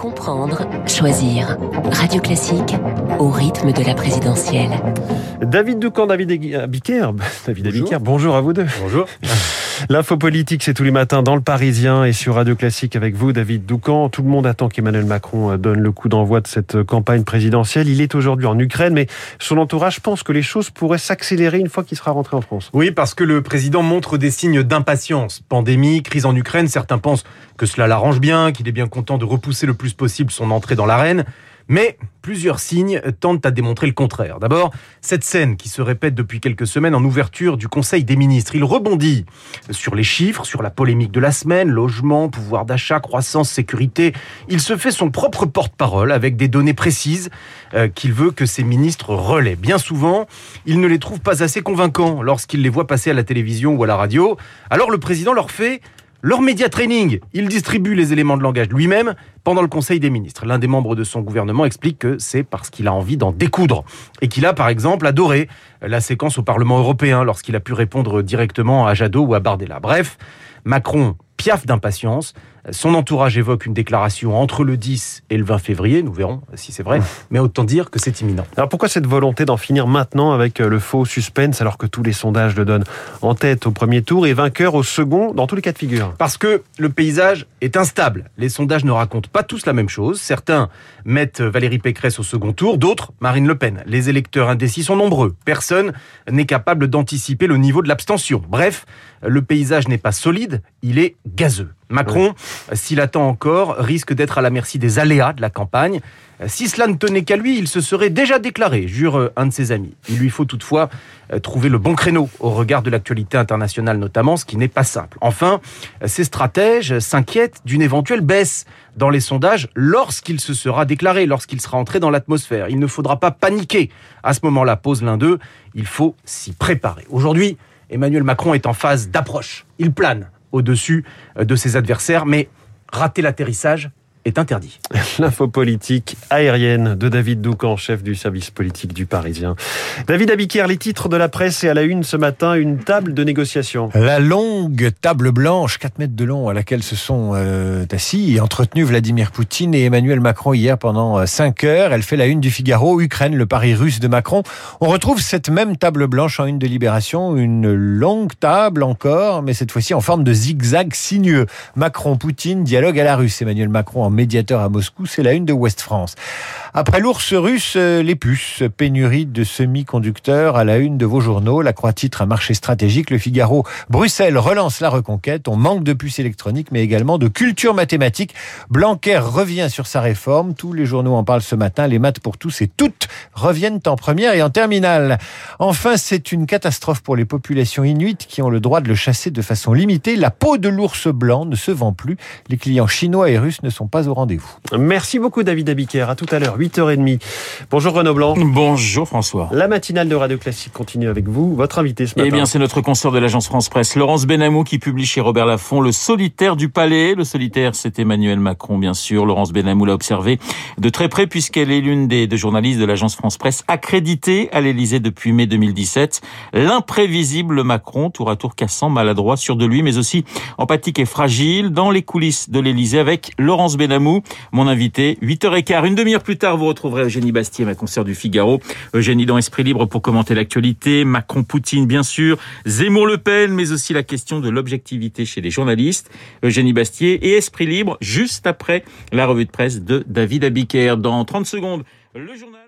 Comprendre, choisir. Radio Classique au rythme de la présidentielle. David Doucan, David Abiker, David Abiker, bonjour à vous deux. Bonjour. L'info politique, c'est tous les matins dans le Parisien et sur Radio Classique avec vous, David Doucan. Tout le monde attend qu'Emmanuel Macron donne le coup d'envoi de cette campagne présidentielle. Il est aujourd'hui en Ukraine, mais son entourage pense que les choses pourraient s'accélérer une fois qu'il sera rentré en France. Oui, parce que le président montre des signes d'impatience. Pandémie, crise en Ukraine, certains pensent que cela l'arrange bien, qu'il est bien content de repousser le plus possible son entrée dans l'arène. Mais plusieurs signes tentent à démontrer le contraire. D'abord, cette scène qui se répète depuis quelques semaines en ouverture du Conseil des ministres. Il rebondit sur les chiffres, sur la polémique de la semaine, logement, pouvoir d'achat, croissance, sécurité. Il se fait son propre porte-parole avec des données précises euh, qu'il veut que ses ministres relaient. Bien souvent, il ne les trouve pas assez convaincants lorsqu'il les voit passer à la télévision ou à la radio. Alors le président leur fait leur média training, il distribue les éléments de langage lui-même pendant le Conseil des ministres. L'un des membres de son gouvernement explique que c'est parce qu'il a envie d'en découdre et qu'il a par exemple adoré la séquence au Parlement européen lorsqu'il a pu répondre directement à Jadot ou à Bardella. Bref, Macron piaffe d'impatience. Son entourage évoque une déclaration entre le 10 et le 20 février, nous verrons si c'est vrai, mais autant dire que c'est imminent. Alors pourquoi cette volonté d'en finir maintenant avec euh, le faux suspense alors que tous les sondages le donnent en tête au premier tour et vainqueur au second dans tous les cas de figure? Parce que le paysage est instable. Les sondages ne racontent pas tous la même chose. Certains mettent Valérie Pécresse au second tour, d'autres Marine Le Pen. Les électeurs indécis sont nombreux. Personne n'est capable d'anticiper le niveau de l'abstention. Bref, le paysage n'est pas solide, il est gazeux. Macron, s'il attend encore, risque d'être à la merci des aléas de la campagne. Si cela ne tenait qu'à lui, il se serait déjà déclaré, jure euh, un de ses amis. Il lui faut toutefois euh, trouver le bon créneau au regard de l'actualité internationale notamment, ce qui n'est pas simple. Enfin, ses stratèges s'inquiètent d'une éventuelle baisse dans les sondages lorsqu'il se sera déclaré, lorsqu'il sera entré dans l'atmosphère. Il ne faudra pas paniquer. À ce moment-là, pose l'un d'eux, il faut s'y préparer. Aujourd'hui, Emmanuel Macron est en phase d'approche. Il plane au-dessus euh, de ses adversaires, mais rater l'atterrissage, est interdit. L'info politique aérienne de David Doucan, chef du service politique du Parisien. David Abiquière, les titres de la presse et à la une ce matin, une table de négociation. La longue table blanche, 4 mètres de long, à laquelle se sont euh, assis et entretenus Vladimir Poutine et Emmanuel Macron hier pendant 5 euh, heures. Elle fait la une du Figaro, Ukraine, le pari russe de Macron. On retrouve cette même table blanche en une délibération, une longue table encore, mais cette fois-ci en forme de zigzag sinueux. Macron-Poutine, dialogue à la russe. Emmanuel Macron médiateur à Moscou, c'est la une de Ouest France. Après l'ours russe, euh, les puces, pénurie de semi-conducteurs à la une de vos journaux, la croix titre un marché stratégique, le Figaro, Bruxelles relance la reconquête, on manque de puces électroniques mais également de culture mathématique. Blanquer revient sur sa réforme, tous les journaux en parlent ce matin, les maths pour tous et toutes reviennent en première et en terminale. Enfin, c'est une catastrophe pour les populations inuites qui ont le droit de le chasser de façon limitée. La peau de l'ours blanc ne se vend plus. Les clients chinois et russes ne sont pas au rendez-vous. Merci beaucoup David Abiker. À tout à l'heure, 8h30. Bonjour Renaud Blanc. Bonjour François. La matinale de Radio Classique continue avec vous. Votre invité ce matin. Eh bien, c'est notre consoeur de l'agence France Presse, Laurence Benamou, qui publie chez Robert Laffont Le solitaire du palais. Le solitaire, c'est Emmanuel Macron, bien sûr. Laurence Benamou l'a observé de très près puisqu'elle est l'une des deux journalistes de l'agence France Presse accréditée à l'Élysée depuis mai 2017. L'imprévisible Macron, tour à tour cassant, maladroit, sûr de lui, mais aussi empathique et fragile, dans les coulisses de l'Élysée avec Laurence Benamou mon invité. 8h15, une demi-heure plus tard, vous retrouverez Eugénie Bastier, ma consoeur du Figaro. Eugénie dans Esprit Libre pour commenter l'actualité. Macron-Poutine, bien sûr. Zemmour-Le Pen, mais aussi la question de l'objectivité chez les journalistes. Eugénie Bastier et Esprit Libre, juste après la revue de presse de David Abiker. Dans 30 secondes, le journal...